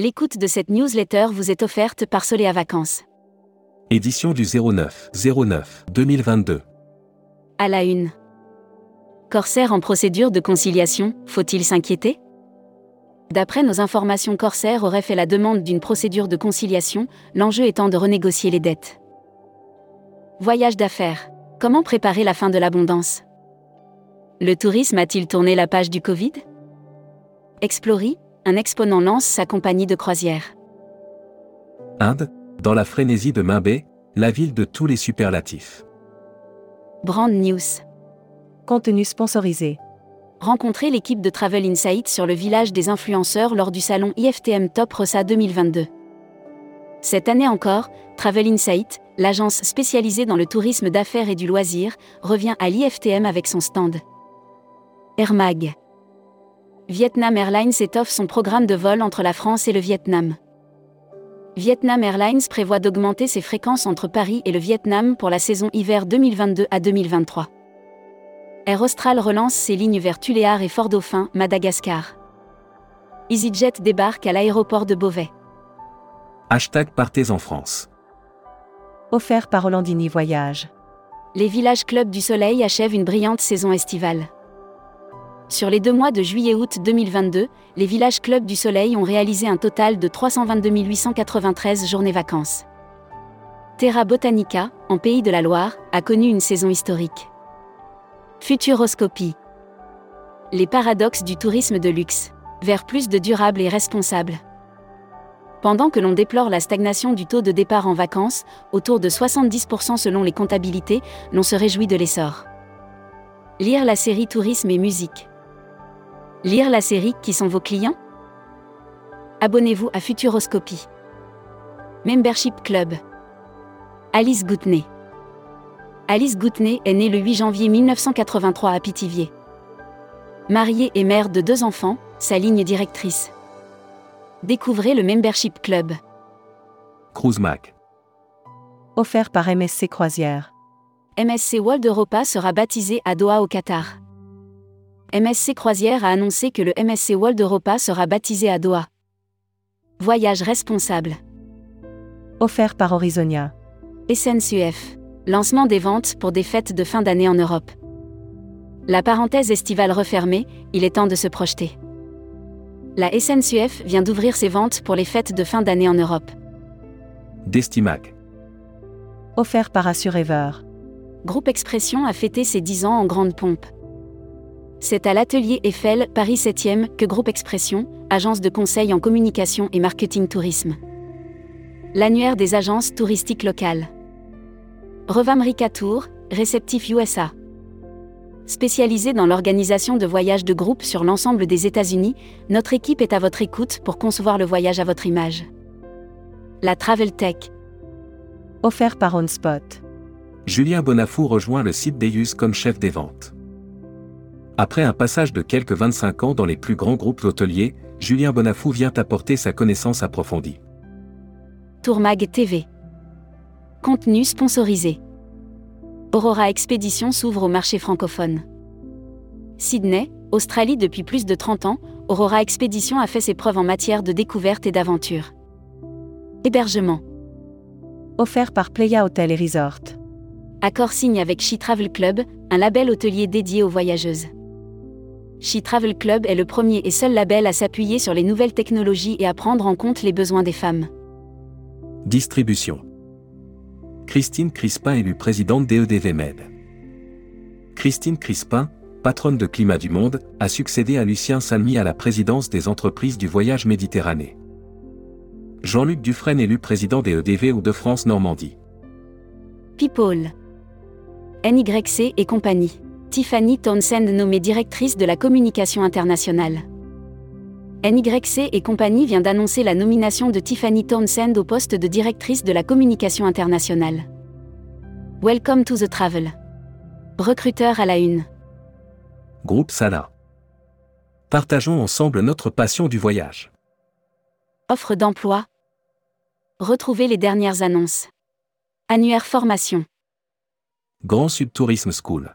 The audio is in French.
L'écoute de cette newsletter vous est offerte par Soléa Vacances. Édition du 09 09 2022. À la une. Corsair en procédure de conciliation, faut-il s'inquiéter? D'après nos informations, Corsair aurait fait la demande d'une procédure de conciliation, l'enjeu étant de renégocier les dettes. Voyage d'affaires. Comment préparer la fin de l'abondance? Le tourisme a-t-il tourné la page du Covid? Explory, un exponent lance sa compagnie de croisière. Inde, dans la frénésie de Mimbé, la ville de tous les superlatifs. Brand News. Contenu sponsorisé. Rencontrez l'équipe de Travel Insight sur le village des influenceurs lors du salon IFTM Top Rossa 2022. Cette année encore, Travel Insight, l'agence spécialisée dans le tourisme d'affaires et du loisir, revient à l'IFTM avec son stand. Air Mag. Vietnam Airlines étoffe son programme de vol entre la France et le Vietnam. Vietnam Airlines prévoit d'augmenter ses fréquences entre Paris et le Vietnam pour la saison hiver 2022 à 2023. Air Austral relance ses lignes vers Tuléar et Fort-Dauphin, Madagascar. EasyJet débarque à l'aéroport de Beauvais. Hashtag Partez en France. Offert par Rolandini Voyage. Les villages clubs du soleil achèvent une brillante saison estivale. Sur les deux mois de juillet-août 2022, les villages clubs du soleil ont réalisé un total de 322 893 journées vacances. Terra Botanica, en Pays de la Loire, a connu une saison historique. Futuroscopie. Les paradoxes du tourisme de luxe. Vers plus de durable et responsable. Pendant que l'on déplore la stagnation du taux de départ en vacances, autour de 70% selon les comptabilités, l'on se réjouit de l'essor. Lire la série Tourisme et musique. Lire la série Qui sont vos clients? Abonnez-vous à Futuroscopie. Membership Club. Alice Goutenay. Alice Goutenay est née le 8 janvier 1983 à Pithiviers. Mariée et mère de deux enfants, sa ligne directrice. Découvrez le Membership Club. Cruise Mac. Offert par MSC Croisière. MSC World Europa sera baptisé à Doha au Qatar. MSC Croisière a annoncé que le MSC World Europa sera baptisé à Doha. Voyage responsable. Offert par Horizonia. SNCF. Lancement des ventes pour des fêtes de fin d'année en Europe. La parenthèse estivale refermée, il est temps de se projeter. La SNCF vient d'ouvrir ses ventes pour les fêtes de fin d'année en Europe. Destimac. Offert par Assurever. Groupe Expression a fêté ses 10 ans en grande pompe. C'est à l'atelier Eiffel, Paris 7e, que Groupe Expression, agence de conseil en communication et marketing tourisme. L'annuaire des agences touristiques locales. Revamrica Tour, réceptif USA. Spécialisée dans l'organisation de voyages de groupe sur l'ensemble des États-Unis, notre équipe est à votre écoute pour concevoir le voyage à votre image. La Travel Tech. Offert par OnSpot. Julien Bonafou rejoint le site Deus comme chef des ventes. Après un passage de quelques 25 ans dans les plus grands groupes hôteliers, Julien Bonafou vient apporter sa connaissance approfondie. Tourmag TV. Contenu sponsorisé. Aurora Expédition s'ouvre au marché francophone. Sydney, Australie depuis plus de 30 ans, Aurora Expédition a fait ses preuves en matière de découverte et d'aventure. Hébergement. Offert par Playa Hotel et Resort. Accord signe avec She Travel Club, un label hôtelier dédié aux voyageuses. She Travel Club est le premier et seul label à s'appuyer sur les nouvelles technologies et à prendre en compte les besoins des femmes. Distribution. Christine Crispin élue présidente d'EDV Med. Christine Crispin, patronne de Climat du Monde, a succédé à Lucien Salmy à la présidence des entreprises du voyage Méditerranée. Jean-Luc Dufresne élu président des EDV ou de France Normandie. People. NYC et compagnie. Tiffany Townsend nommée directrice de la communication internationale. NYC et compagnie vient d'annoncer la nomination de Tiffany Townsend au poste de directrice de la communication internationale. Welcome to the travel. Recruteur à la une. Groupe Sala. Partageons ensemble notre passion du voyage. Offre d'emploi. Retrouvez les dernières annonces. Annuaire formation. Grand Sud Tourisme School.